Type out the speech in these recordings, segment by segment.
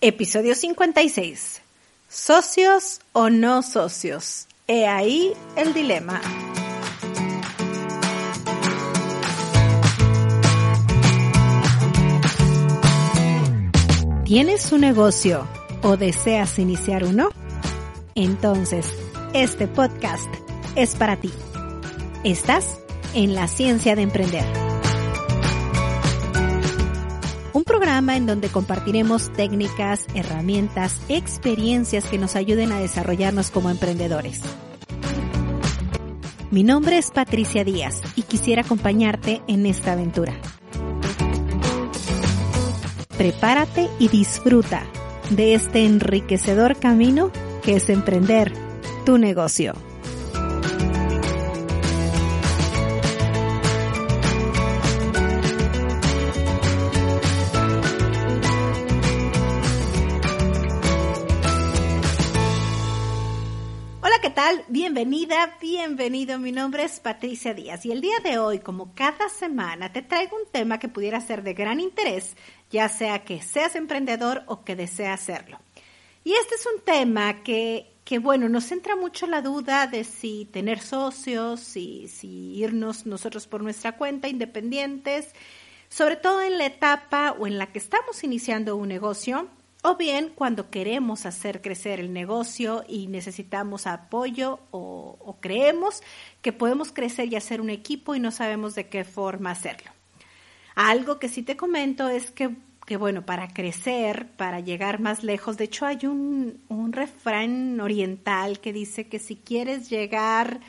Episodio 56. ¿Socios o no socios? He ahí el dilema. ¿Tienes un negocio o deseas iniciar uno? Entonces, este podcast es para ti. Estás en la ciencia de emprender programa en donde compartiremos técnicas, herramientas, experiencias que nos ayuden a desarrollarnos como emprendedores. Mi nombre es Patricia Díaz y quisiera acompañarte en esta aventura. Prepárate y disfruta de este enriquecedor camino que es emprender tu negocio. Bienvenida, bienvenido. Mi nombre es Patricia Díaz y el día de hoy, como cada semana, te traigo un tema que pudiera ser de gran interés, ya sea que seas emprendedor o que deseas hacerlo. Y este es un tema que, que bueno, nos entra mucho la duda de si tener socios, si, si irnos nosotros por nuestra cuenta, independientes, sobre todo en la etapa o en la que estamos iniciando un negocio o bien cuando queremos hacer crecer el negocio y necesitamos apoyo o, creemos que podemos crecer y hacer un equipo y no sabemos de qué forma hacerlo. Algo que sí te comento es que, bueno, para crecer, para llegar más lejos, de hecho hay un refrán oriental que dice que si quieres llegar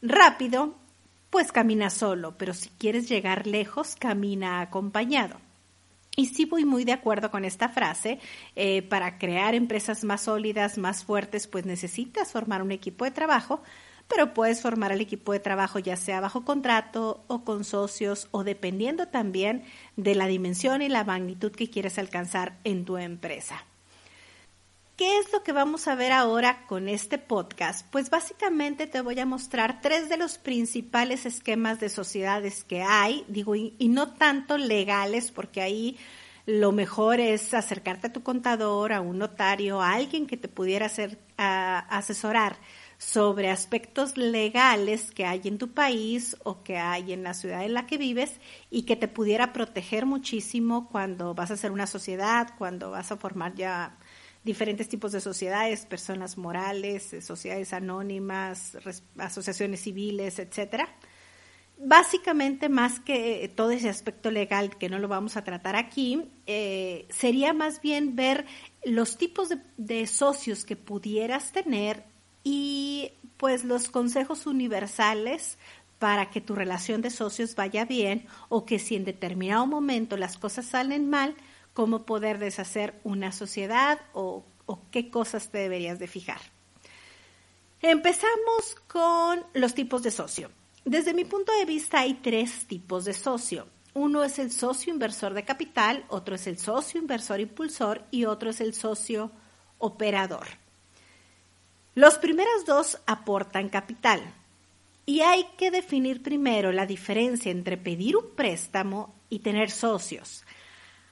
rápido, pues camina solo, pero si quieres llegar lejos, camina acompañado. Y sí voy muy de acuerdo con esta frase. Eh, para crear empresas más sólidas, más fuertes, pues necesitas formar un equipo de trabajo, pero puedes formar el equipo de trabajo ya sea bajo contrato o con socios o dependiendo también de la dimensión y la magnitud que quieres alcanzar en tu empresa. ¿Qué es lo que vamos a ver ahora con este podcast? Pues básicamente te voy a mostrar tres de los principales esquemas de sociedades que hay, digo, y, no tanto legales, porque ahí lo mejor es acercarte a tu contador, a un notario, a alguien que te pudiera hacer, asesorar sobre aspectos legales que hay en tu país o que hay en la ciudad en la que vives y que te pudiera proteger muchísimo cuando vas a hacer una sociedad, cuando vas a formar ya diferentes tipos de sociedades, personas morales, eh, sociedades anónimas, asociaciones civiles, etcétera. Básicamente, más que todo ese aspecto legal que no lo vamos a tratar aquí, eh, sería más bien ver los tipos de socios que pudieras tener y pues los consejos universales para que tu relación de socios vaya bien o que si en determinado momento las cosas salen mal, cómo poder deshacer una sociedad o, qué cosas te deberías de fijar. Empezamos con los tipos de socio. Desde mi punto de vista hay tres tipos de socio. Uno es el socio inversor de capital, otro es el socio inversor impulsor y otro es el socio operador. Los primeros dos aportan capital y hay que definir primero la diferencia entre pedir un préstamo y tener socios.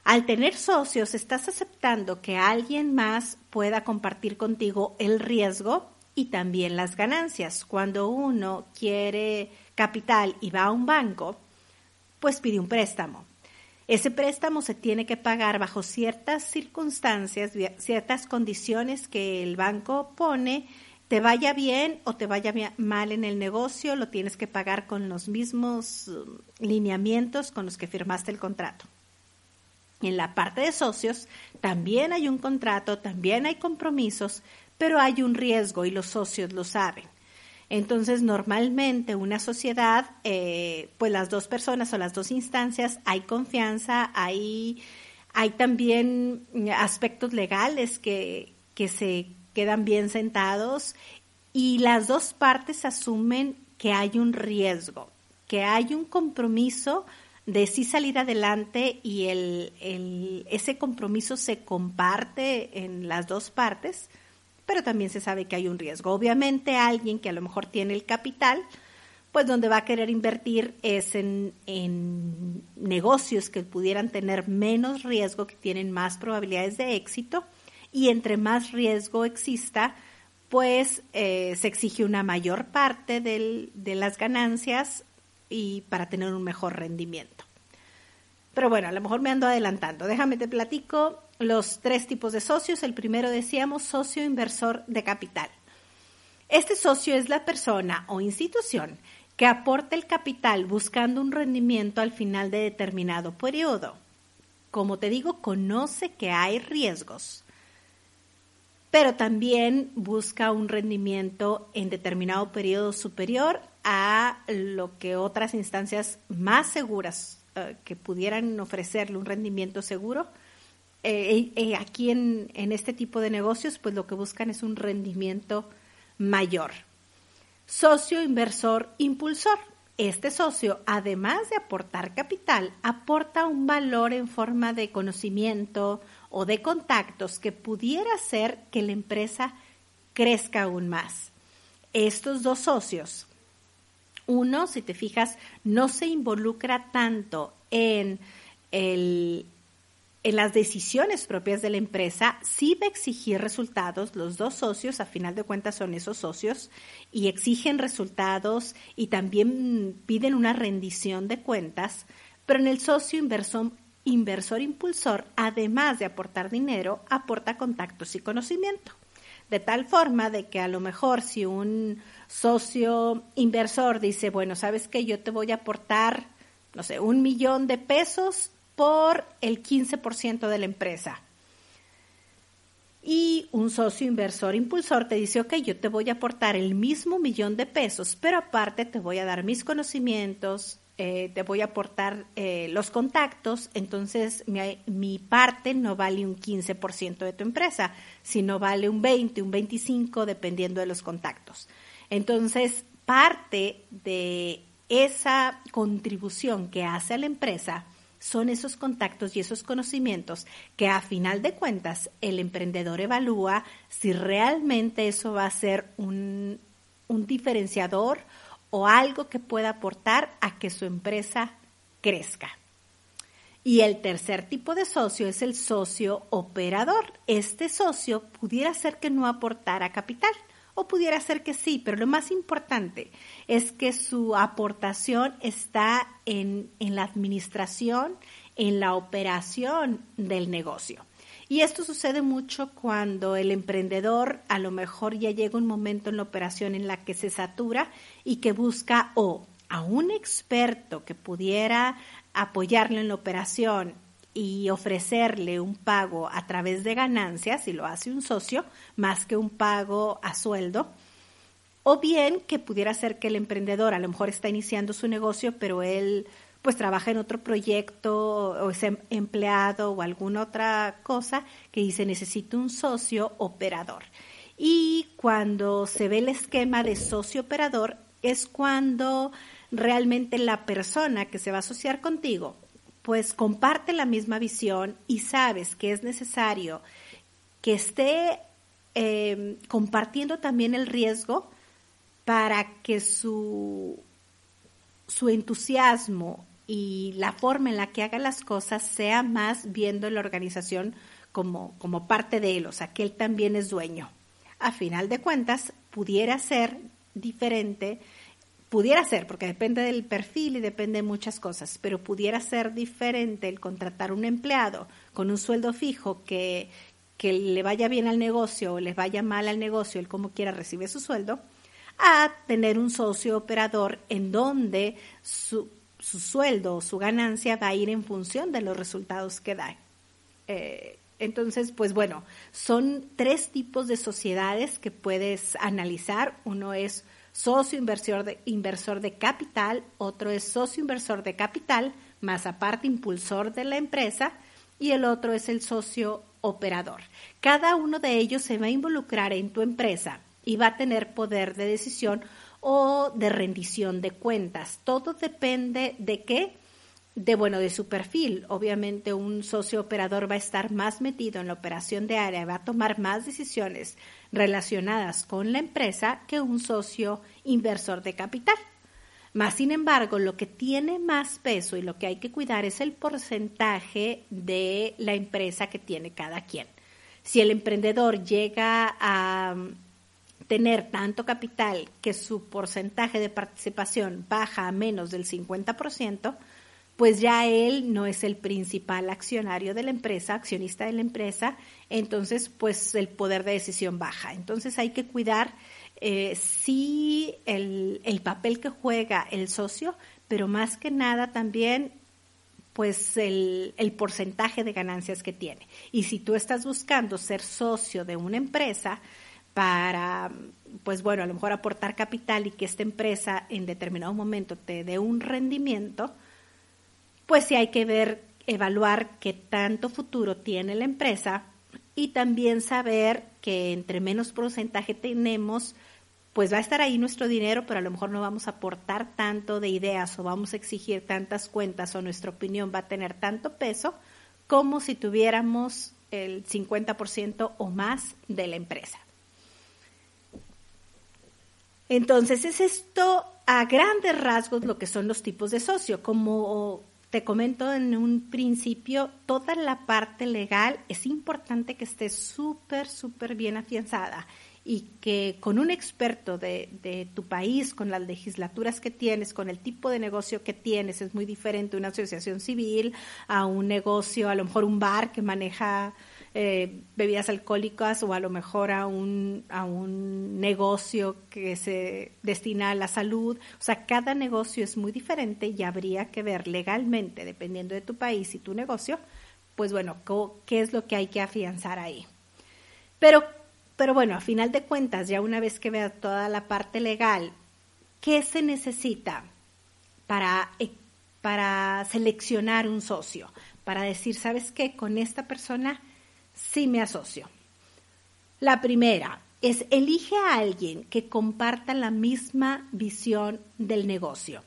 Al tener socios, estás aceptando que alguien más pueda compartir contigo el riesgo y también las ganancias. Cuando uno quiere capital y va a un banco, pues pide un préstamo. Ese préstamo se tiene que pagar bajo ciertas circunstancias, ciertas condiciones que el banco pone, te vaya bien o te vaya mal en el negocio, lo tienes que pagar con los mismos um, lineamientos con los que firmaste el contrato. En la parte de socios también hay un contrato, también hay compromisos, pero hay un riesgo y los socios lo saben. Entonces, normalmente una sociedad, eh, pues las dos personas o las dos instancias, hay confianza, hay, hay también aspectos legales que, que se quedan bien sentados y las dos partes asumen que hay un riesgo, que hay un compromiso de sí salir adelante y el, ese compromiso se comparte en las dos partes, pero también se sabe que hay un riesgo. Obviamente alguien que a lo mejor tiene el capital, pues donde va a querer invertir es en, en negocios que pudieran tener menos riesgo, que tienen más probabilidades de éxito, y entre más riesgo exista, pues eh, se exige una mayor parte de las ganancias y para tener un mejor rendimiento. Pero bueno, a lo mejor me ando adelantando. Déjame te platico los tres tipos de socios. El primero decíamos socio inversor de capital. Este socio es la persona o institución que aporta el capital buscando un rendimiento al final de determinado periodo. Como te digo, conoce que hay riesgos, pero también busca un rendimiento en determinado periodo superior a lo que otras instancias más seguras eh, que pudieran ofrecerle un rendimiento seguro. Eh, eh, aquí en, en este tipo de negocios, pues lo que buscan es un rendimiento mayor. Socio inversor impulsor. Este socio, además de aportar capital, aporta un valor en forma de conocimiento o de contactos que pudiera hacer que la empresa crezca aún más. Estos dos socios, uno, si te fijas, no se involucra tanto en el, en las decisiones propias de la empresa, sí va a exigir resultados. Los dos socios, a final de cuentas, son esos socios y exigen resultados y también piden una rendición de cuentas. Pero en el socio inversor, inversor impulsor, además de aportar dinero, aporta contactos y conocimiento. De tal forma de que a lo mejor si un socio inversor dice, bueno, sabes que yo te voy a aportar, no sé, un millón de pesos por el 15% de la empresa. Y un socio inversor impulsor te dice, ok, yo te voy a aportar el mismo millón de pesos, pero aparte te voy a dar mis conocimientos, eh, te voy a aportar eh, los contactos, entonces mi, mi, parte no vale un 15% de tu empresa, sino vale un 20, un 25, dependiendo de los contactos. Entonces, parte de esa contribución que hace a la empresa son esos contactos y esos conocimientos que a final de cuentas el emprendedor evalúa si realmente eso va a ser un, un diferenciador o algo que pueda aportar a que su empresa crezca. Y el tercer tipo de socio es el socio operador. Este socio pudiera ser que no aportara capital o pudiera ser que sí, pero lo más importante es que su aportación está en, en la administración, en la operación del negocio. Y esto sucede mucho cuando el emprendedor a lo mejor ya llega un momento en la operación en la que se satura y que busca o a un experto que pudiera apoyarle en la operación y ofrecerle un pago a través de ganancias, si lo hace un socio, más que un pago a sueldo, o bien que pudiera ser que el emprendedor a lo mejor está iniciando su negocio, pero él pues trabaja en otro proyecto o es em, empleado o alguna otra cosa que dice necesito un socio operador. Y cuando se ve el esquema de socio operador es cuando realmente la persona que se va a asociar contigo pues comparte la misma visión y sabes que es necesario que esté em, compartiendo también el riesgo para que su, su entusiasmo y la forma en la que haga las cosas sea más viendo la organización como, como parte de él, o sea, que él también es dueño. A final de cuentas, pudiera ser diferente pudiera ser, porque depende del perfil y depende de muchas cosas, pero pudiera ser diferente el contratar un empleado con un sueldo fijo que, que le vaya bien al negocio o le vaya mal al negocio, él como quiera recibe su sueldo, a tener un socio operador en donde su, su sueldo o su ganancia va a ir en función de los resultados que da. Eh, entonces, pues bueno, son tres tipos de sociedades que puedes analizar. Uno es socio inversor de, inversor de capital, otro es socio inversor de capital, más aparte impulsor de la empresa, y el otro es el socio operador. Cada uno de ellos se va a involucrar en tu empresa y va a tener poder de decisión o de rendición de cuentas. Todo depende de qué de bueno de su perfil. Obviamente un socio operador va a estar más metido en la operación de área, va a tomar más decisiones relacionadas con la empresa que un socio inversor de capital. Más sin embargo, lo que tiene más peso y lo que hay que cuidar es el porcentaje de la empresa que tiene cada quien. Si el emprendedor llega a tener tanto capital que su porcentaje de participación baja a menos del 50%, pues ya él no es el principal accionario de la empresa, accionista de la empresa, entonces pues el poder de decisión baja. Entonces hay que cuidar eh, sí el, el papel que juega el socio, pero más que nada también pues el, el, porcentaje de ganancias que tiene. Y si tú estás buscando ser socio de una empresa para, pues bueno, a lo mejor aportar capital y que esta empresa en determinado momento te dé un rendimiento, pues sí hay que ver, evaluar qué tanto futuro tiene la empresa y también saber que entre menos porcentaje tenemos, pues va a estar ahí nuestro dinero, pero a lo mejor no vamos a aportar tanto de ideas o vamos a exigir tantas cuentas o nuestra opinión va a tener tanto peso como si tuviéramos el 50% o más de la empresa. Entonces es esto a grandes rasgos lo que son los tipos de socio. Como te comento en un principio, toda la parte legal es importante que esté súper, súper bien afianzada y que con un experto de, de, tu país, con las legislaturas que tienes, con el tipo de negocio que tienes, es muy diferente una asociación civil a un negocio, a lo mejor un bar que maneja eh, bebidas alcohólicas o a lo mejor a un, a un negocio que se destina a la salud. O sea, cada negocio es muy diferente y habría que ver legalmente, dependiendo de tu país y tu negocio, pues bueno, qué es lo que hay que afianzar ahí. Pero, pero bueno, a final de cuentas, ya una vez que veas toda la parte legal, ¿qué se necesita para, eh, para seleccionar un socio? Para decir, ¿sabes qué? Con esta persona sí me asocio. La primera es elige a alguien que comparta la misma visión del negocio.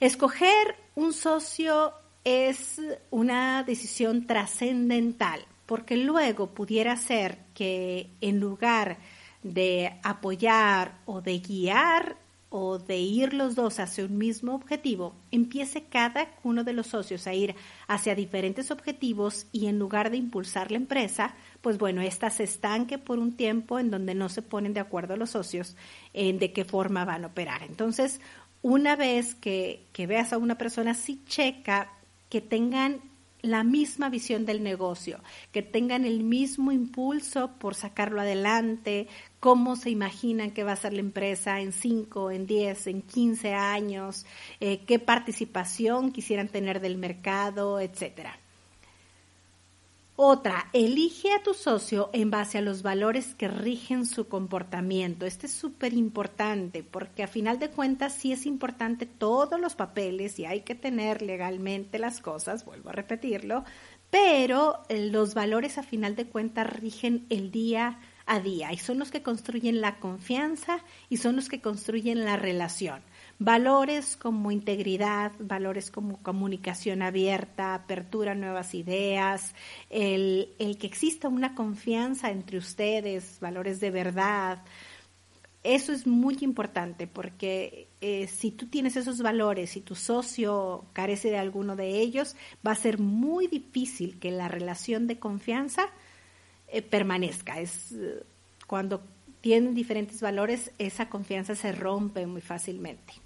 Escoger un socio es una decisión trascendental porque luego pudiera ser que en lugar de apoyar o de guiar o de ir los dos hacia un mismo objetivo, empiece cada uno de los socios a ir hacia diferentes objetivos y en lugar de impulsar la empresa, pues bueno, ésta se estanque por un tiempo en donde no se ponen de acuerdo los socios en de qué forma van a operar. Entonces, una vez que, que veas a una persona, sí checa que tengan la misma visión del negocio, que tengan el mismo impulso por sacarlo adelante, cómo se imaginan que va a ser la empresa en 5, en 10, en 15 años, eh, qué participación quisieran tener del mercado, etcétera. Otra, elige a tu socio en base a los valores que rigen su comportamiento. Este es súper importante porque a final de cuentas sí es importante todos los papeles y hay que tener legalmente las cosas, vuelvo a repetirlo, pero eh, los valores a final de cuentas rigen el día a día y son los que construyen la confianza y son los que construyen la relación. Valores como integridad, valores como comunicación abierta, apertura a nuevas ideas, el, el que exista una confianza entre ustedes, valores de verdad. Eso es muy importante porque eh, si tú tienes esos valores y tu socio carece de alguno de ellos, va a ser muy difícil que la relación de confianza eh, permanezca. Es eh, cuando tienen diferentes valores, esa confianza se rompe muy fácilmente.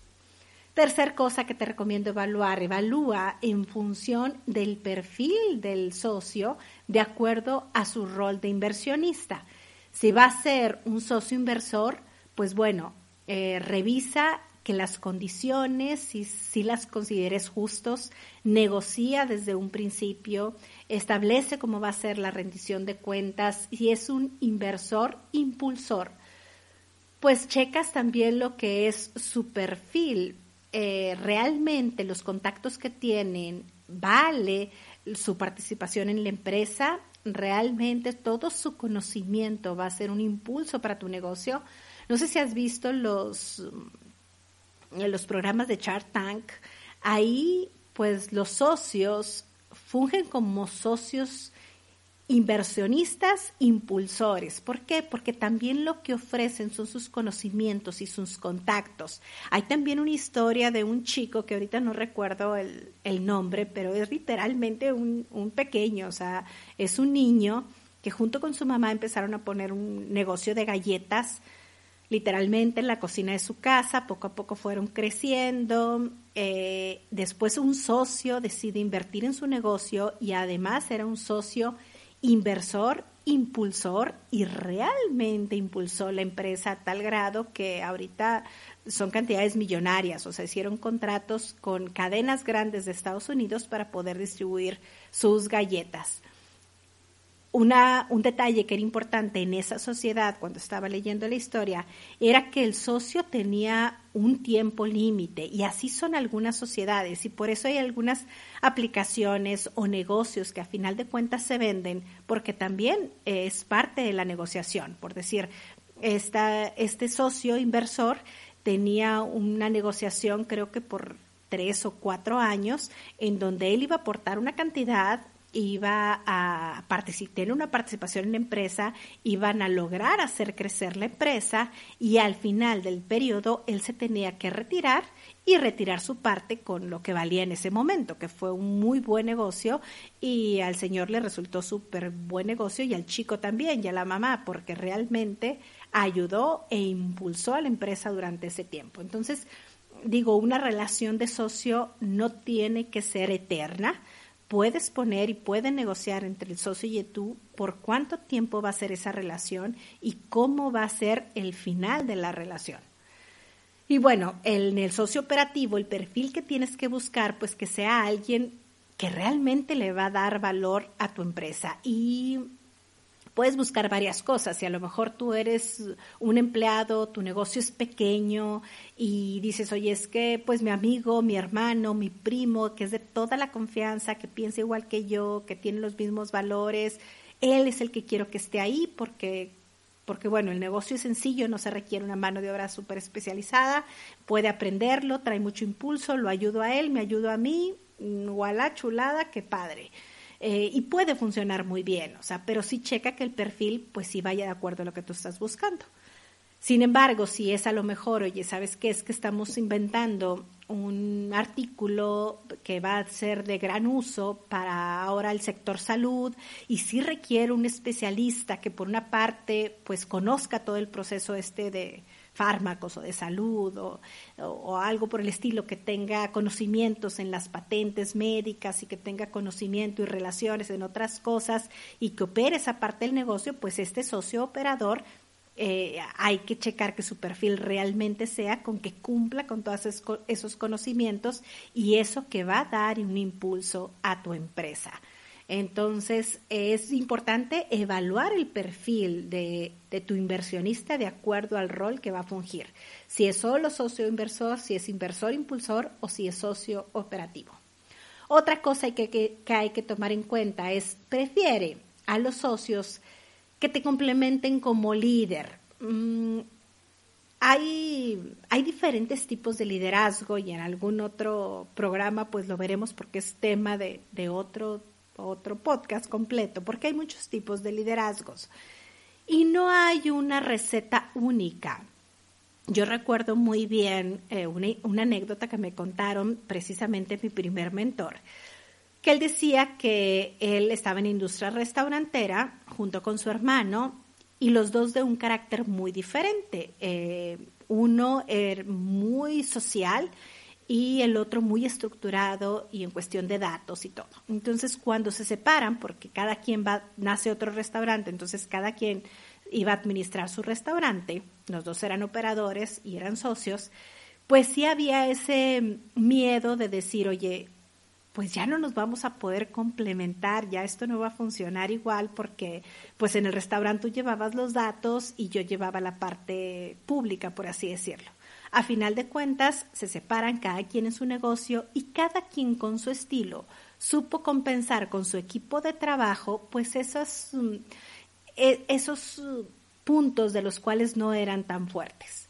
Tercer cosa que te recomiendo evaluar, evalúa en función del perfil del socio de acuerdo a su rol de inversionista. Si va a ser un socio inversor, pues bueno, eh, revisa que las condiciones, si, si las consideres justos, negocia desde un principio, establece cómo va a ser la rendición de cuentas y es un inversor impulsor. Pues checas también lo que es su perfil. Eh, realmente los contactos que tienen, vale su participación en la empresa, realmente todo su conocimiento va a ser un impulso para tu negocio. No sé si has visto los en los programas de Chart Tank, ahí pues los socios fungen como socios inversionistas impulsores. ¿Por qué? Porque también lo que ofrecen son sus conocimientos y sus contactos. Hay también una historia de un chico que ahorita no recuerdo el, nombre, pero es literalmente un, un pequeño, o sea, es un niño que junto con su mamá empezaron a poner un negocio de galletas literalmente en la cocina de su casa, poco a poco fueron creciendo, eh, después un socio decide invertir en su negocio y además era un socio inversor, impulsor y realmente impulsó la empresa a tal grado que ahorita son cantidades millonarias, o sea, hicieron contratos con cadenas grandes de Estados Unidos para poder distribuir sus galletas una, un detalle que era importante en esa sociedad cuando estaba leyendo la historia era que el socio tenía un tiempo límite y así son algunas sociedades y por eso hay algunas aplicaciones o negocios que a final de cuentas se venden porque también es parte de la negociación. Por decir, esta, este socio inversor tenía una negociación creo que por tres o cuatro años en donde él iba a aportar una cantidad iba a tener una participación en la empresa, iban a lograr hacer crecer la empresa y al final del periodo él se tenía que retirar y retirar su parte con lo que valía en ese momento, que fue un muy buen negocio y al señor le resultó súper buen negocio y al chico también y a la mamá, porque realmente ayudó e impulsó a la empresa durante ese tiempo. Entonces, digo, una relación de socio no tiene que ser eterna, puedes poner y puedes negociar entre el socio y tú por cuánto tiempo va a ser esa relación y cómo va a ser el final de la relación. Y bueno, en el socio operativo, el perfil que tienes que buscar, pues que sea alguien que realmente le va a dar valor a tu empresa. Y puedes buscar varias cosas. y a lo mejor tú eres un empleado, tu negocio es pequeño y dices, oye, es que pues mi amigo, mi hermano, mi primo, que es de toda la confianza, que piensa igual que yo, que tiene los mismos valores, él es el que quiero que esté ahí porque porque bueno, el negocio es sencillo, no se requiere una mano de obra súper especializada, puede aprenderlo, trae mucho impulso, lo ayudo a él, me ayudo a mí, la chulada, qué padre. Eh, y puede funcionar muy bien, o sea, pero sí checa que el perfil pues sí vaya de acuerdo a lo que tú estás buscando. Sin embargo, si es a lo mejor, oye, ¿sabes qué? Es que estamos inventando un artículo que va a ser de gran uso para ahora el sector salud y sí requiere un especialista que por una parte pues conozca todo el proceso este de, fármacos o de salud o, algo por el estilo, que tenga conocimientos en las patentes médicas y que tenga conocimiento y relaciones en otras cosas y que opere esa parte del negocio, pues este socio operador eh, hay que checar que su perfil realmente sea con que cumpla con todos esos conocimientos y eso que va a dar un impulso a tu empresa. Entonces, es importante evaluar el perfil de, tu inversionista de acuerdo al rol que va a fungir. Si es solo socio inversor, si es inversor impulsor o si es socio operativo. Otra cosa que, hay que tomar en cuenta es, prefiere a los socios que te complementen como líder. Mm, hay, hay, diferentes tipos de liderazgo y en algún otro programa pues lo veremos porque es tema de, de otro otro podcast completo, porque hay muchos tipos de liderazgos y no hay una receta única. Yo recuerdo muy bien eh, una, anécdota que me contaron precisamente mi primer mentor, que él decía que él estaba en industria restaurantera junto con su hermano y los dos de un carácter muy diferente. Eh, uno era muy social y el otro muy estructurado y en cuestión de datos y todo. Entonces, cuando se separan, porque cada quien va, nace otro restaurante, entonces cada quien iba a administrar su restaurante, los dos eran operadores y eran socios, pues sí había ese miedo de decir, oye, pues ya no nos vamos a poder complementar, ya esto no va a funcionar igual porque pues en el restaurante tú llevabas los datos y yo llevaba la parte pública, por así decirlo. A final de cuentas, se separan cada quien en su negocio y cada quien con su estilo supo compensar con su equipo de trabajo, pues esos, mm, e, esos mm, puntos de los cuales no eran tan fuertes.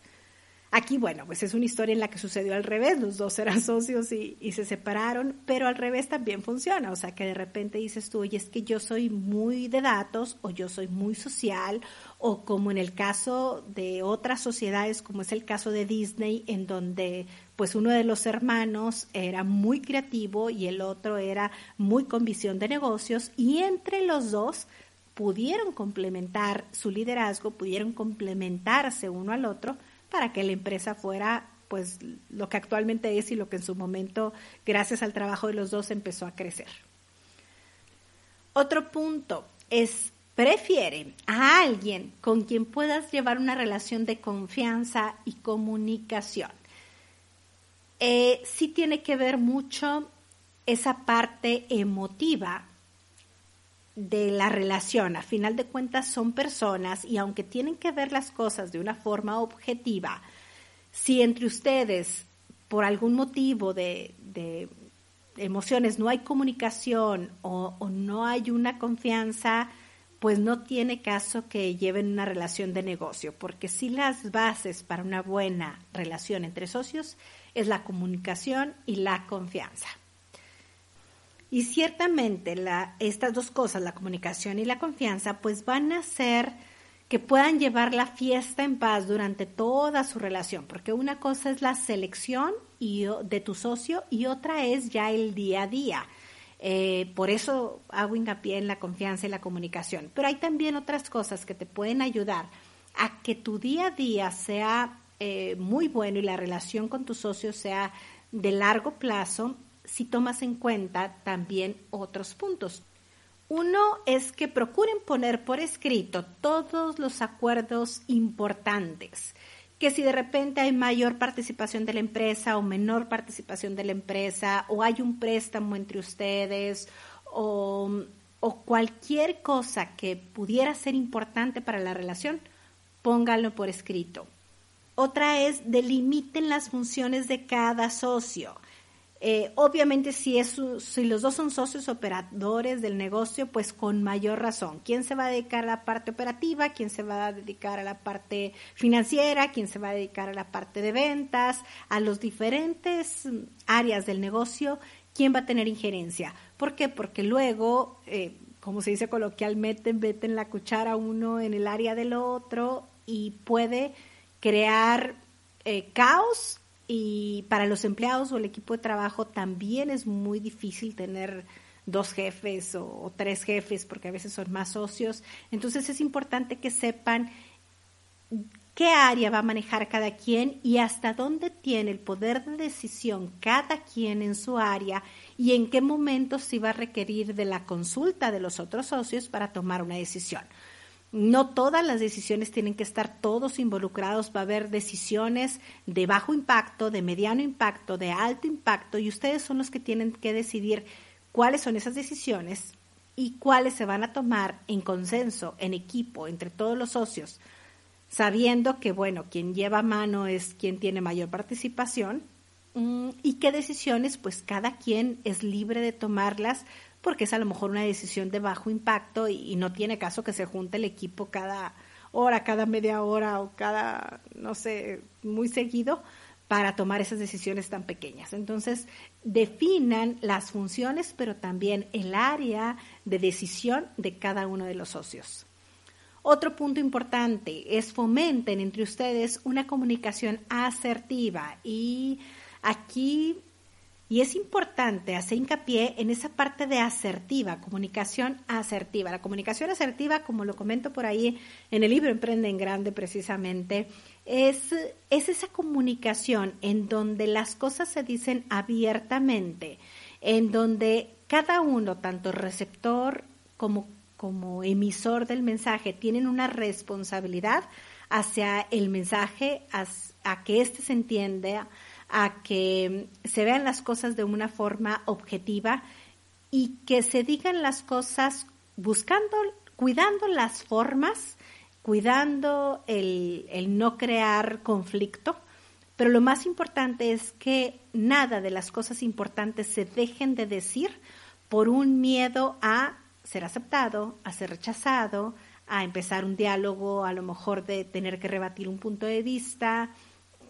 Aquí, bueno, pues es una historia en la que sucedió al revés, los dos eran socios y, se separaron, pero al revés también funciona, o sea que de repente dices tú, oye, es que yo soy muy de datos o yo soy muy social, o como en el caso de otras sociedades, como es el caso de Disney, en donde pues uno de los hermanos era muy creativo y el otro era muy con visión de negocios, y entre los dos pudieron complementar su liderazgo, pudieron complementarse uno al otro para que la empresa fuera pues lo que actualmente es y lo que en su momento, gracias al trabajo de los dos, empezó a crecer. Otro punto es, prefiere a alguien con quien puedas llevar una relación de confianza y comunicación. Eh, sí tiene que ver mucho esa parte emotiva de la relación. A final de cuentas son personas y aunque tienen que ver las cosas de una forma objetiva, si entre ustedes por algún motivo de, emociones no hay comunicación o, o no hay una confianza, pues no tiene caso que lleven una relación de negocio, porque si las bases para una buena relación entre socios es la comunicación y la confianza. Y ciertamente la, estas dos cosas, la comunicación y la confianza, pues van a hacer que puedan llevar la fiesta en paz durante toda su relación, porque una cosa es la selección y, de tu socio y otra es ya el día a día. Eh, por eso hago hincapié en la confianza y la comunicación. Pero hay también otras cosas que te pueden ayudar a que tu día a día sea eh, muy bueno y la relación con tu socio sea de largo plazo si tomas en cuenta también otros puntos. Uno es que procuren poner por escrito todos los acuerdos importantes, que si de repente hay mayor participación de la empresa o menor participación de la empresa, o hay un préstamo entre ustedes, o, cualquier cosa que pudiera ser importante para la relación, pónganlo por escrito. Otra es delimiten las funciones de cada socio. Eh, obviamente, si, es, si los dos son socios operadores del negocio, pues con mayor razón. ¿Quién se va a dedicar a la parte operativa? ¿Quién se va a dedicar a la parte financiera? ¿Quién se va a dedicar a la parte de ventas? A los diferentes áreas del negocio, ¿quién va a tener injerencia? ¿Por qué? Porque luego, eh, como se dice coloquialmente, meten la cuchara uno en el área del otro y puede crear eh, caos y para los empleados o el equipo de trabajo también es muy difícil tener dos jefes o, tres jefes porque a veces son más socios. Entonces es importante que sepan qué área va a manejar cada quien y hasta dónde tiene el poder de decisión cada quien en su área y en qué momento se va a requerir de la consulta de los otros socios para tomar una decisión. No todas las decisiones tienen que estar todos involucrados, va a haber decisiones de bajo impacto, de mediano impacto, de alto impacto y ustedes son los que tienen que decidir cuáles son esas decisiones y cuáles se van a tomar en consenso, en equipo, entre todos los socios, sabiendo que, bueno, quien lleva mano es quien tiene mayor participación y qué decisiones, pues cada quien es libre de tomarlas porque es a lo mejor una decisión de bajo impacto y, no tiene caso que se junte el equipo cada hora, cada media hora o cada, no sé, muy seguido para tomar esas decisiones tan pequeñas. Entonces, definan las funciones, pero también el área de decisión de cada uno de los socios. Otro punto importante es fomenten entre ustedes una comunicación asertiva y aquí y es importante hacer hincapié en esa parte de asertiva, comunicación asertiva. La comunicación asertiva, como lo comento por ahí en el libro Emprende en Grande precisamente, es, es esa comunicación en donde las cosas se dicen abiertamente, en donde cada uno, tanto receptor como, como emisor del mensaje, tienen una responsabilidad hacia el mensaje, a, a que éste se entienda a que se vean las cosas de una forma objetiva y que se digan las cosas buscando, cuidando las formas, cuidando el, el no crear conflicto, pero lo más importante es que nada de las cosas importantes se dejen de decir por un miedo a ser aceptado, a ser rechazado, a empezar un diálogo, a lo mejor de tener que rebatir un punto de vista,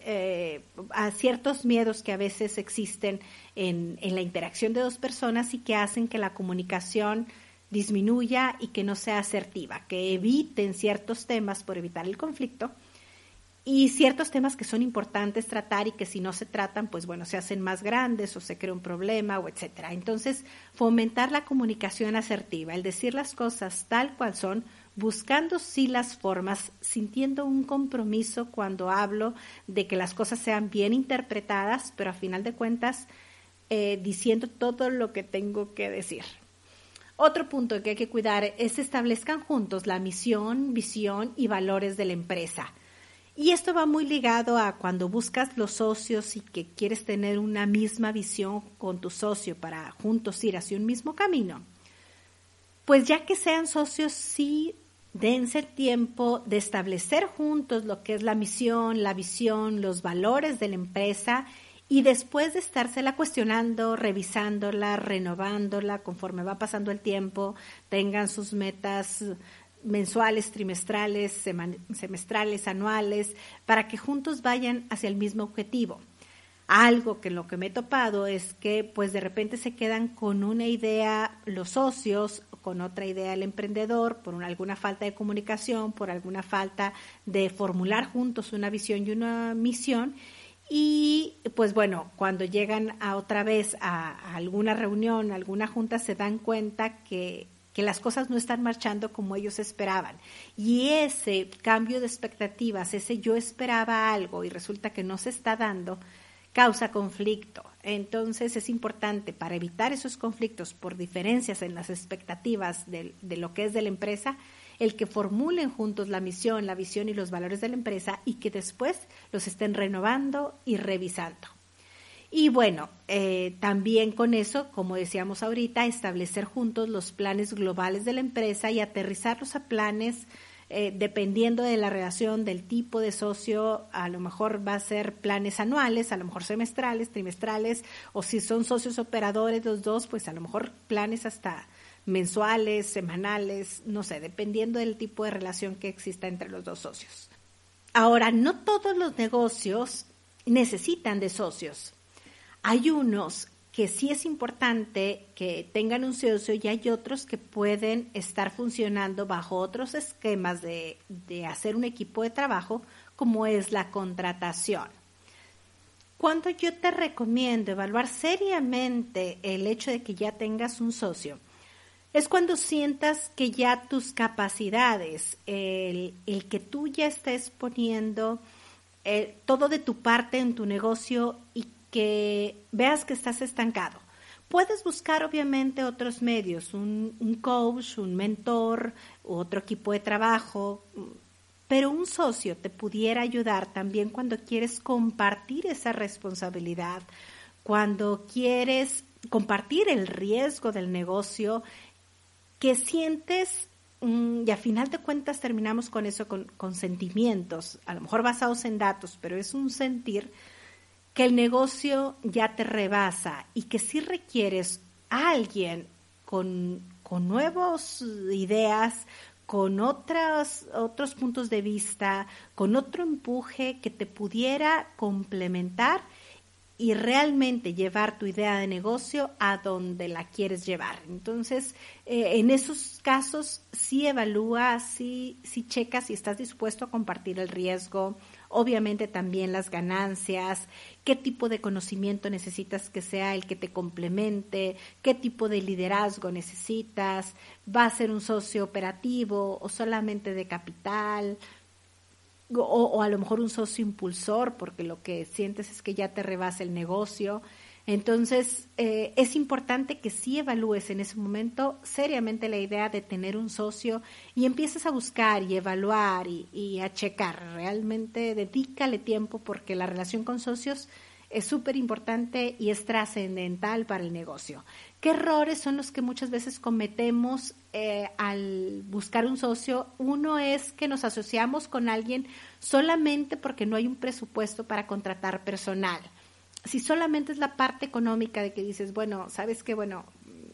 eh, a ciertos miedos que a veces existen en, en la interacción de dos personas y que hacen que la comunicación disminuya y que no sea asertiva, que eviten ciertos temas por evitar el conflicto y ciertos temas que son importantes tratar y que si no se tratan, pues bueno, se hacen más grandes o se crea un problema o etcétera. Entonces, fomentar la comunicación asertiva, el decir las cosas tal cual son, buscando sí las formas, sintiendo un compromiso cuando hablo de que las cosas sean bien interpretadas, pero a final de cuentas eh, diciendo todo lo que tengo que decir. Otro punto que hay que cuidar es establezcan juntos la misión, visión y valores de la empresa. Y esto va muy ligado a cuando buscas los socios y que quieres tener una misma visión con tu socio para juntos ir hacia un mismo camino. Pues ya que sean socios, sí dense el tiempo de establecer juntos lo que es la misión, la visión, los valores de la empresa y después de estársela cuestionando, revisándola, renovándola conforme va pasando el tiempo, tengan sus metas mensuales, trimestrales, semestrales, anuales, para que juntos vayan hacia el mismo objetivo. Algo que lo que me he topado es que pues de repente se quedan con una idea los socios, con otra idea el emprendedor, por alguna falta de comunicación, por alguna falta de formular juntos una visión y una misión. Y pues bueno, cuando llegan a otra vez a alguna reunión, a alguna junta, se dan cuenta que que las cosas no están marchando como ellos esperaban. Y ese cambio de expectativas, ese yo esperaba algo y resulta que no se está dando, causa conflicto. Entonces es importante para evitar esos conflictos por diferencias en las expectativas de, de, lo que es de la empresa, el que formulen juntos la misión, la visión y los valores de la empresa y que después los estén renovando y revisando. Y bueno, eh, también con eso, como decíamos ahorita, establecer juntos los planes globales de la empresa y aterrizarlos a planes eh, dependiendo de la relación, del tipo de socio, a lo mejor va a ser planes anuales, a lo mejor semestrales, trimestrales, o si son socios operadores los dos, pues a lo mejor planes hasta mensuales, semanales, no sé, dependiendo del tipo de relación que exista entre los dos socios. Ahora, no todos los negocios necesitan de socios. Hay unos que sí es importante que tengan un socio y hay otros que pueden estar funcionando bajo otros esquemas de, de hacer un equipo de trabajo, como es la contratación. Cuando yo te recomiendo evaluar seriamente el hecho de que ya tengas un socio, es cuando sientas que ya tus capacidades, el, el que tú ya estés poniendo eh, todo de tu parte en tu negocio y que veas que estás estancado. Puedes buscar obviamente otros medios, un, un coach, un mentor, otro equipo de trabajo, pero un socio te pudiera ayudar también cuando quieres compartir esa responsabilidad, cuando quieres compartir el riesgo del negocio, que sientes, mm, y a final de cuentas terminamos con eso, con, con sentimientos, a lo mejor basados en datos, pero es un sentir que el negocio ya te rebasa y que si requieres a alguien con, con nuevas ideas, con otros, otros puntos de vista, con otro empuje que te pudiera complementar y realmente llevar tu idea de negocio a donde la quieres llevar. Entonces, eh, en esos casos, sí evalúa, sí, sí checa si estás dispuesto a compartir el riesgo, obviamente también las ganancias, qué tipo de conocimiento necesitas que sea el que te complemente, qué tipo de liderazgo necesitas, va a ser un socio operativo o solamente de capital, o, o, a lo mejor un socio impulsor, porque lo que sientes es que ya te rebasa el negocio. Entonces, eh, es importante que sí evalúes en ese momento seriamente la idea de tener un socio y empieces a buscar y evaluar y, a checar. Realmente dedícale tiempo porque la relación con socios es súper importante y es trascendental para el negocio. ¿Qué errores son los que muchas veces cometemos eh, al buscar un socio? Uno es que nos asociamos con alguien solamente porque no hay un presupuesto para contratar personal si solamente es la parte económica de que dices, bueno, sabes que, bueno,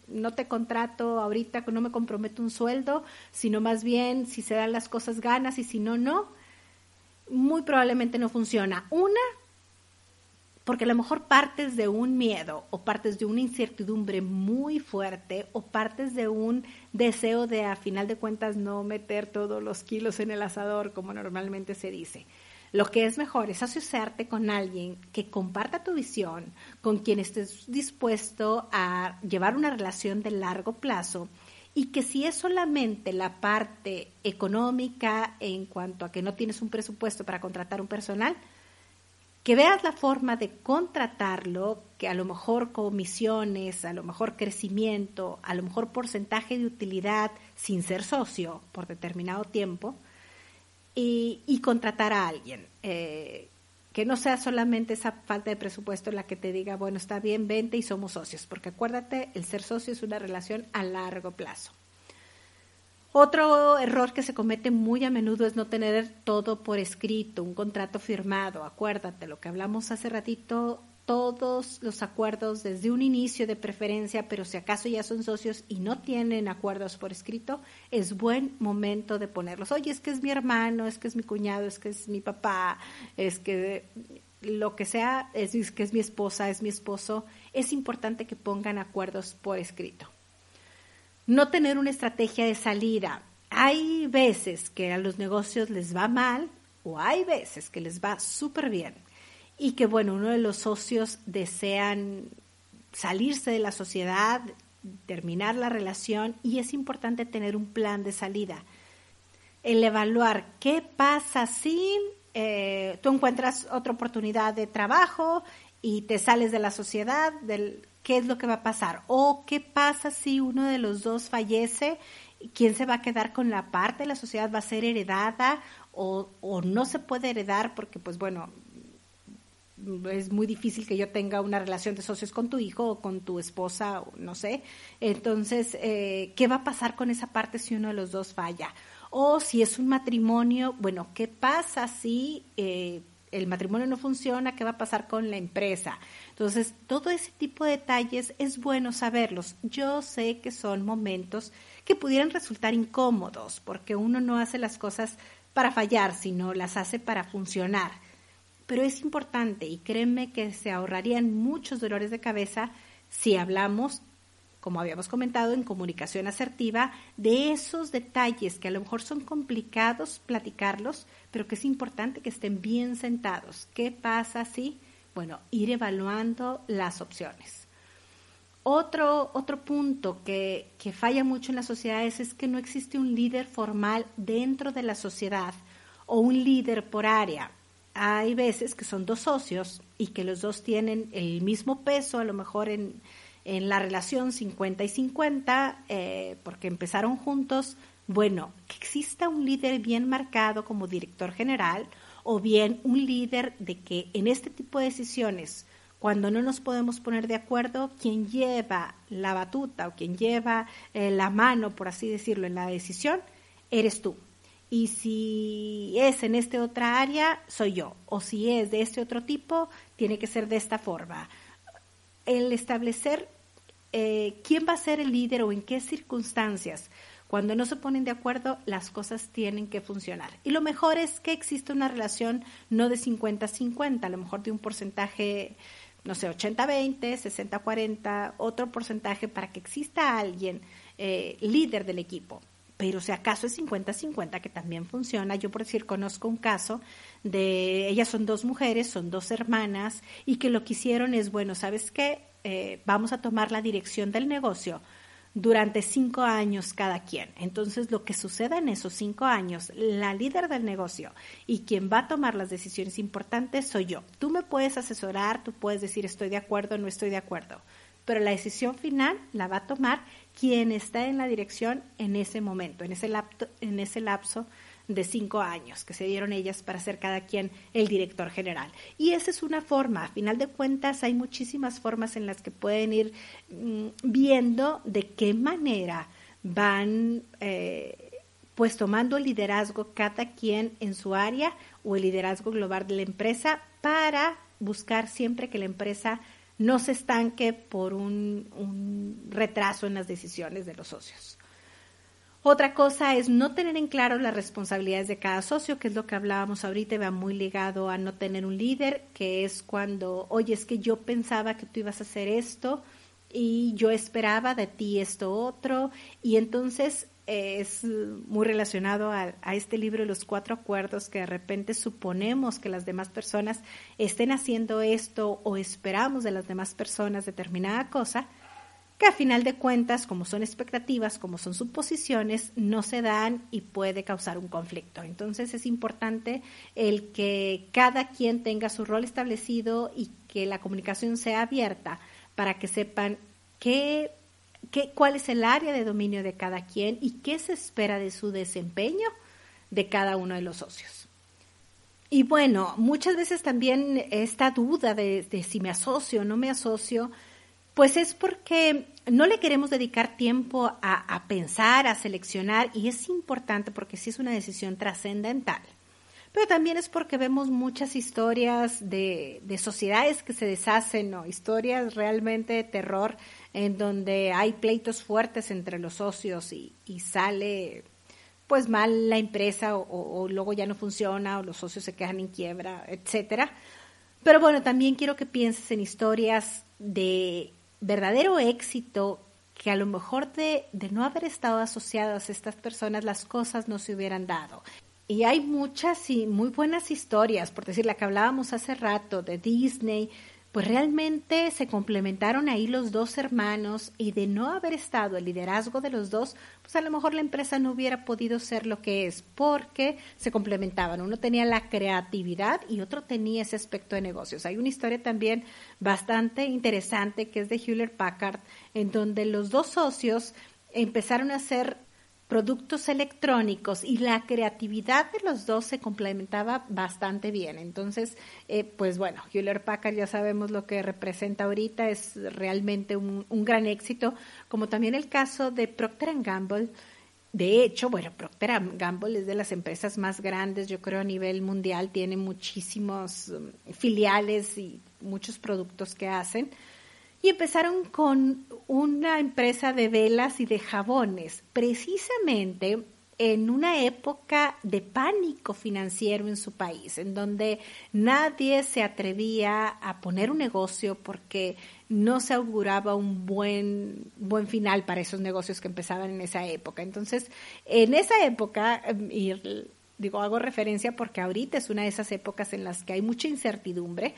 no te contrato ahorita, no me comprometo un sueldo, sino más bien si se dan las cosas ganas y si no, no, muy probablemente no funciona. Una, porque a lo mejor partes de un miedo o partes de una incertidumbre muy fuerte o partes de un deseo de a final de cuentas no meter todos los kilos en el asador como normalmente se dice. Lo que es mejor es asociarte con alguien que comparta tu visión, con quien estés dispuesto a llevar una relación de largo plazo y que si es solamente la parte económica en cuanto a que no tienes un presupuesto para contratar un personal, que veas la forma de contratarlo, que a lo mejor comisiones, a lo mejor crecimiento, a lo mejor porcentaje de utilidad sin ser socio por determinado tiempo, y, contratar a alguien. Eh, que no sea solamente esa falta de presupuesto la que te diga, bueno, está bien, vente y somos socios, porque acuérdate, el ser socio es una relación a largo plazo. Otro error que se comete muy a menudo es no tener todo por escrito, un contrato firmado. Acuérdate, lo que hablamos hace ratito todos los acuerdos desde un inicio de preferencia, pero si acaso ya son socios y no tienen acuerdos por escrito, es buen momento de ponerlos. Oye, es que es mi hermano, es que es mi cuñado, es que es mi papá, es que lo que sea, es que es mi esposa, es mi esposo, es importante que pongan acuerdos por escrito. No tener una estrategia de salida. Hay veces que a los negocios les va mal o hay veces que les va súper bien y que, bueno, uno de los socios desean salirse de la sociedad, terminar la relación y es importante tener un plan de salida. El evaluar qué pasa si eh, tú encuentras otra oportunidad de trabajo y te sales de la sociedad, del, qué es lo que va a pasar. O qué pasa si uno de los dos fallece, quién se va a quedar con la parte de la sociedad, va a ser heredada o, o no se puede heredar porque, pues bueno, es muy difícil que yo tenga una relación de socios con tu hijo o con tu esposa, no sé. Entonces, eh, ¿qué va a pasar con esa parte si uno de los dos falla? O si es un matrimonio, bueno, ¿qué pasa si eh, el matrimonio no funciona? ¿Qué va a pasar con la empresa? Entonces, todo ese tipo de detalles es bueno saberlos. Yo sé que son momentos que pudieran resultar incómodos, porque uno no hace las cosas para fallar, sino las hace para funcionar pero es importante y créeme que se ahorrarían muchos dolores de cabeza si hablamos, como habíamos comentado, en comunicación asertiva, de esos detalles que a lo mejor son complicados platicarlos, pero que es importante que estén bien sentados. ¿Qué pasa si? Bueno, ir evaluando las opciones. Otro, otro punto que, que falla mucho en las sociedades es que no existe un líder formal dentro de la sociedad o un líder por área hay veces que son dos socios y que los dos tienen el mismo peso, a lo mejor en, la relación 50 y 50, eh, porque empezaron juntos. Bueno, que exista un líder bien marcado como director general o bien un líder de que en este tipo de decisiones, cuando no nos podemos poner de acuerdo, quien lleva la batuta o quien lleva eh, la mano, por así decirlo, en la decisión, eres tú y si es en este otra área, soy yo, o si es de este otro tipo, tiene que ser de esta forma. El establecer eh, quién va a ser el líder o en qué circunstancias. Cuando no se ponen de acuerdo, las cosas tienen que funcionar. Y lo mejor es que existe una relación no de 50-50, a lo mejor de un porcentaje, no sé, 80-20, 60-40, otro porcentaje para que exista alguien eh, líder del equipo pero si acaso es 50-50, que también funciona. Yo por decir, conozco un caso de, ellas son dos mujeres, son dos hermanas, y que lo que hicieron es, bueno, ¿sabes qué? Eh, vamos a tomar la dirección del negocio durante cinco años cada quien. Entonces, lo que suceda en esos cinco años, la líder del negocio y quien va a tomar las decisiones importantes soy yo. Tú me puedes asesorar, tú puedes decir estoy de acuerdo, no estoy de acuerdo, pero la decisión final la va a tomar quien está en la dirección en ese momento, en ese, lapso, en ese lapso de cinco años que se dieron ellas para ser cada quien el director general. Y esa es una forma, a final de cuentas hay muchísimas formas en las que pueden ir mm, viendo de qué manera van eh, pues tomando el liderazgo cada quien en su área o el liderazgo global de la empresa para buscar siempre que la empresa no se estanque por un, retraso en las decisiones de los socios. Otra cosa es no tener en claro las responsabilidades de cada socio, que es lo que hablábamos ahorita, va muy ligado a no tener un líder, que es cuando, oye, es que yo pensaba que tú ibas a hacer esto y yo esperaba de ti esto otro, y entonces es muy relacionado a, a, este libro Los Cuatro Acuerdos, que de repente suponemos que las demás personas estén haciendo esto o esperamos de las demás personas determinada cosa, que a final de cuentas, como son expectativas, como son suposiciones, no se dan y puede causar un conflicto. Entonces es importante el que cada quien tenga su rol establecido y que la comunicación sea abierta para que sepan qué, qué, cuál es el área de dominio de cada quien y qué se espera de su desempeño de cada uno de los socios. Y bueno, muchas veces también esta duda de, de si me asocio o no me asocio, pues es porque no le queremos dedicar tiempo a, pensar, a seleccionar, y es importante porque sí es una decisión trascendental. Pero también es porque vemos muchas historias de, sociedades que se deshacen, ¿no? historias realmente de terror en donde hay pleitos fuertes entre los socios y, sale pues mal la empresa o, luego ya no funciona o los socios se quedan en quiebra, etcétera. Pero bueno, también quiero que pienses en historias de verdadero éxito que a lo mejor de, de no haber estado asociadas a estas personas las cosas no se hubieran dado. Y hay muchas y muy buenas historias, por decir la que hablábamos hace rato de Disney, pues realmente se complementaron ahí los dos hermanos y de no haber estado el liderazgo de los dos, pues a lo mejor la empresa no hubiera podido ser lo que es porque se complementaban. Uno tenía la creatividad y otro tenía ese aspecto de negocios. Hay una historia también bastante interesante que es de Hewlett Packard, en donde los dos socios empezaron a hacer productos electrónicos y la creatividad de los dos se complementaba bastante bien. Entonces, eh, pues bueno, Hewlett Packard ya sabemos lo que representa ahorita, es realmente un, gran éxito, como también el caso de Procter Gamble. De hecho, bueno, Procter Gamble es de las empresas más grandes, yo creo, a nivel mundial, tiene muchísimos um, filiales y muchos productos que hacen y empezaron con una empresa de velas y de jabones, precisamente en una época de pánico financiero en su país, en donde nadie se atrevía a poner un negocio porque no se auguraba un buen, buen final para esos negocios que empezaban en esa época. Entonces, en esa época, y digo, hago referencia porque ahorita es una de esas épocas en las que hay mucha incertidumbre,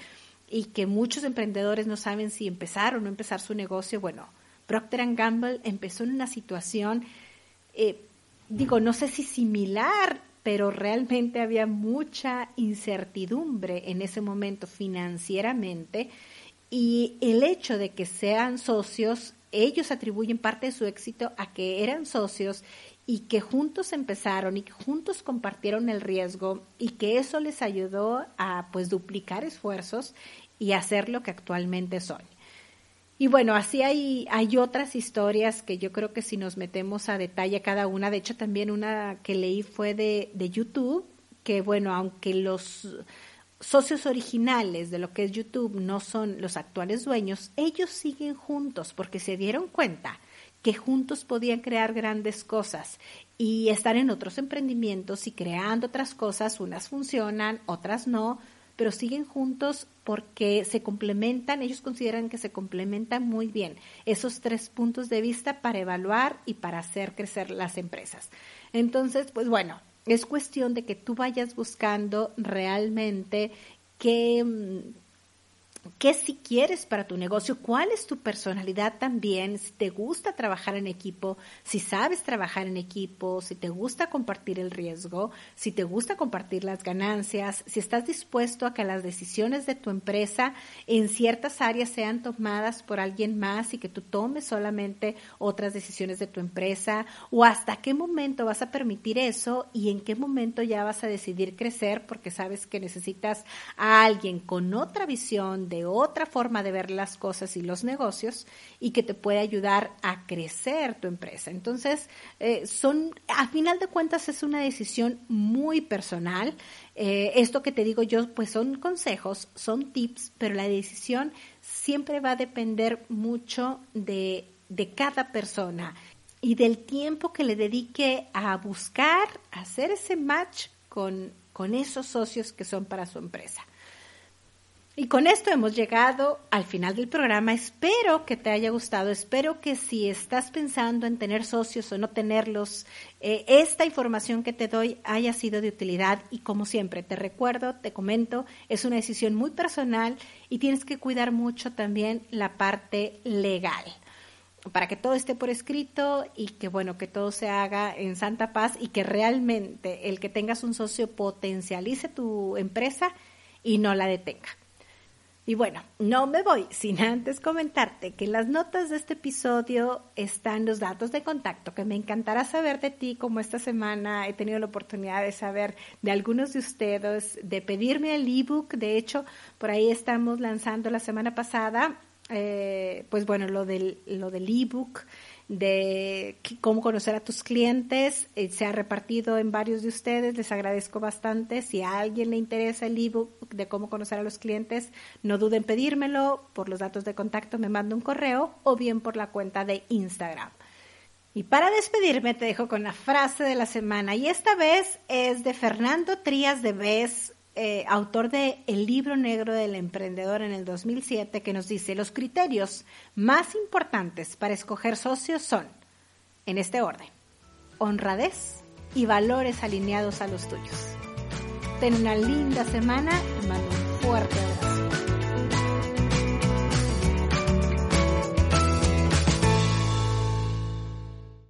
y que muchos emprendedores no saben si empezar o no empezar su negocio. Bueno, Procter Gamble empezó en una situación, eh, digo, no sé si similar, pero realmente había mucha incertidumbre en ese momento financieramente y el hecho de que sean socios, ellos atribuyen parte de su éxito a que eran socios y que juntos empezaron y que juntos compartieron el riesgo y que eso les ayudó a pues duplicar esfuerzos y hacer lo que actualmente son. Y bueno, así hay, hay otras historias que yo creo que si nos metemos a detalle cada una, de hecho también una que leí fue de, de YouTube, que bueno, aunque los socios originales de lo que es YouTube no son los actuales dueños, ellos siguen juntos porque se dieron cuenta que juntos podían crear grandes cosas y estar en otros emprendimientos y creando otras cosas, unas funcionan, otras no, pero siguen juntos porque se complementan, ellos consideran que se complementan muy bien esos tres puntos de vista para evaluar y para hacer crecer las empresas. Entonces, pues bueno, es cuestión de que tú vayas buscando realmente qué mm, qué si quieres para tu negocio, cuál es tu personalidad también, si te gusta trabajar en equipo, si sabes trabajar en equipo, si te gusta compartir el riesgo, si te gusta compartir las ganancias, si estás dispuesto a que las decisiones de tu empresa en ciertas áreas sean tomadas por alguien más y que tú tomes solamente otras decisiones de tu empresa, o hasta qué momento vas a permitir eso y en qué momento ya vas a decidir crecer porque sabes que necesitas a alguien con otra visión de otra forma de ver las cosas y los negocios y que te puede ayudar a crecer tu empresa. Entonces, eh, son, a final de cuentas, es una decisión muy personal. Eh, esto que te digo yo, pues son consejos, son tips, pero la decisión siempre va a depender mucho de, de cada persona y del tiempo que le dedique a buscar, hacer ese match con, con esos socios que son para su empresa. Y con esto hemos llegado al final del programa. Espero que te haya gustado. Espero que si estás pensando en tener socios o no tenerlos, eh, esta información que te doy haya sido de utilidad. Y como siempre, te recuerdo, te comento, es una decisión muy personal y tienes que cuidar mucho también la parte legal para que todo esté por escrito y que bueno, que todo se haga en santa paz y que realmente el que tengas un socio potencialice tu empresa y no la detenga. Y bueno, no me voy sin antes comentarte que en las notas de este episodio están los datos de contacto, que me encantará saber de ti, como esta semana he tenido la oportunidad de saber de algunos de ustedes, de pedirme el ebook. De hecho, por ahí estamos lanzando la semana pasada, eh, pues bueno, lo del, lo del ebook de cómo conocer a tus clientes. Eh, se ha repartido en varios de ustedes. Les agradezco bastante. Si a alguien le interesa el ebook de cómo conocer a los clientes, no duden en pedírmelo por los datos de contacto. Me manda un correo o bien por la cuenta de Instagram. Y para despedirme te dejo con la frase de la semana y esta vez es de Fernando Trías de Bes, eh, autor de El libro negro del emprendedor en el 2007, que nos dice, los criterios más importantes para escoger socios son, en este orden, honradez y valores alineados a los tuyos. Ten una linda semana y mando un fuerte